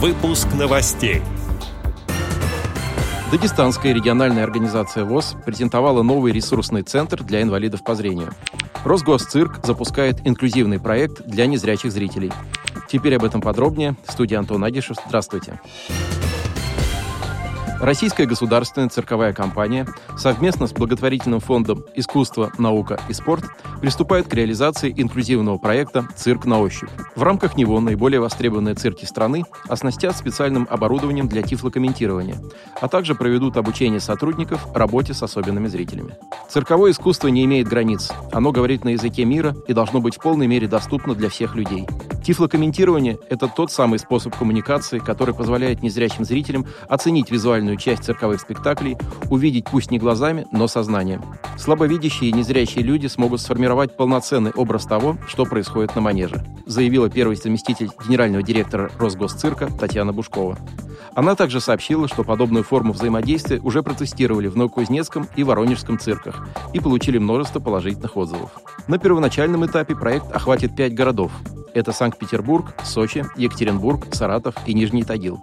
Выпуск новостей. Дагестанская региональная организация ВОЗ презентовала новый ресурсный центр для инвалидов по зрению. Росгосцирк запускает инклюзивный проект для незрячих зрителей. Теперь об этом подробнее. Студия Антон Агишев. Здравствуйте. Российская государственная цирковая компания совместно с благотворительным фондом «Искусство, наука и спорт» приступает к реализации инклюзивного проекта «Цирк на ощупь». В рамках него наиболее востребованные цирки страны оснастят специальным оборудованием для тифлокомментирования, а также проведут обучение сотрудников работе с особенными зрителями. Цирковое искусство не имеет границ. Оно говорит на языке мира и должно быть в полной мере доступно для всех людей. Тифлокомментирование – это тот самый способ коммуникации, который позволяет незрячим зрителям оценить визуальную часть цирковых спектаклей, увидеть пусть не глазами, но сознанием. Слабовидящие и незрячие люди смогут сформировать полноценный образ того, что происходит на манеже, заявила первый заместитель генерального директора Росгосцирка Татьяна Бушкова. Она также сообщила, что подобную форму взаимодействия уже протестировали в Новокузнецком и Воронежском цирках и получили множество положительных отзывов. На первоначальном этапе проект охватит пять городов это Санкт-Петербург, Сочи, Екатеринбург, Саратов и Нижний Тагил.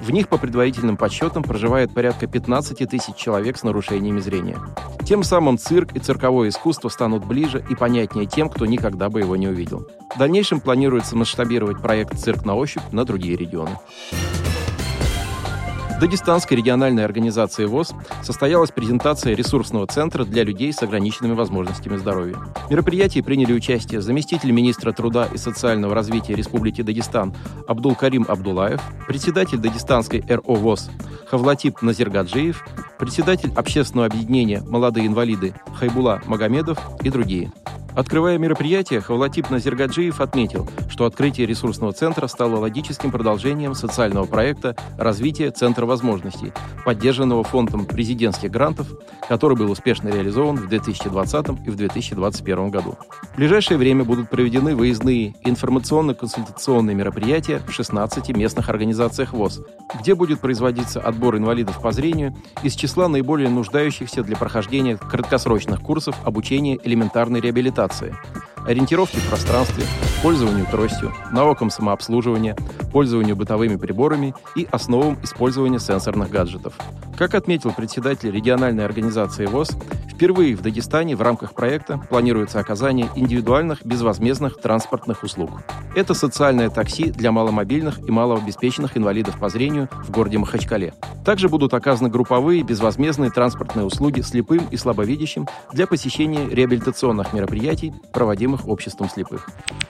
В них, по предварительным подсчетам, проживает порядка 15 тысяч человек с нарушениями зрения. Тем самым цирк и цирковое искусство станут ближе и понятнее тем, кто никогда бы его не увидел. В дальнейшем планируется масштабировать проект «Цирк на ощупь» на другие регионы. Дагестанской региональной организации ВОС состоялась презентация ресурсного центра для людей с ограниченными возможностями здоровья. В мероприятии приняли участие заместитель министра труда и социального развития Республики Дагестан Абдул-Карим Абдулаев, председатель Дагестанской РО ВОС Хавлатип Назиргаджиев, председатель общественного объединения «Молодые инвалиды» Хайбула Магомедов и другие – Открывая мероприятие, Хавлатип Назиргаджиев отметил, что открытие ресурсного центра стало логическим продолжением социального проекта развития Центра возможностей», поддержанного фондом президентских грантов, который был успешно реализован в 2020 и в 2021 году. В ближайшее время будут проведены выездные информационно-консультационные мероприятия в 16 местных организациях ВОЗ, где будет производиться отбор инвалидов по зрению из числа наиболее нуждающихся для прохождения краткосрочных курсов обучения элементарной реабилитации ориентации. Ориентировки в пространстве, пользованию тростью, навыкам самообслуживания, пользованию бытовыми приборами и основам использования сенсорных гаджетов. Как отметил председатель региональной организации ВОЗ, впервые в Дагестане в рамках проекта планируется оказание индивидуальных безвозмездных транспортных услуг. Это социальное такси для маломобильных и малообеспеченных инвалидов по зрению в городе Махачкале. Также будут оказаны групповые безвозмездные транспортные услуги слепым и слабовидящим для посещения реабилитационных мероприятий, проводимых обществом слепых.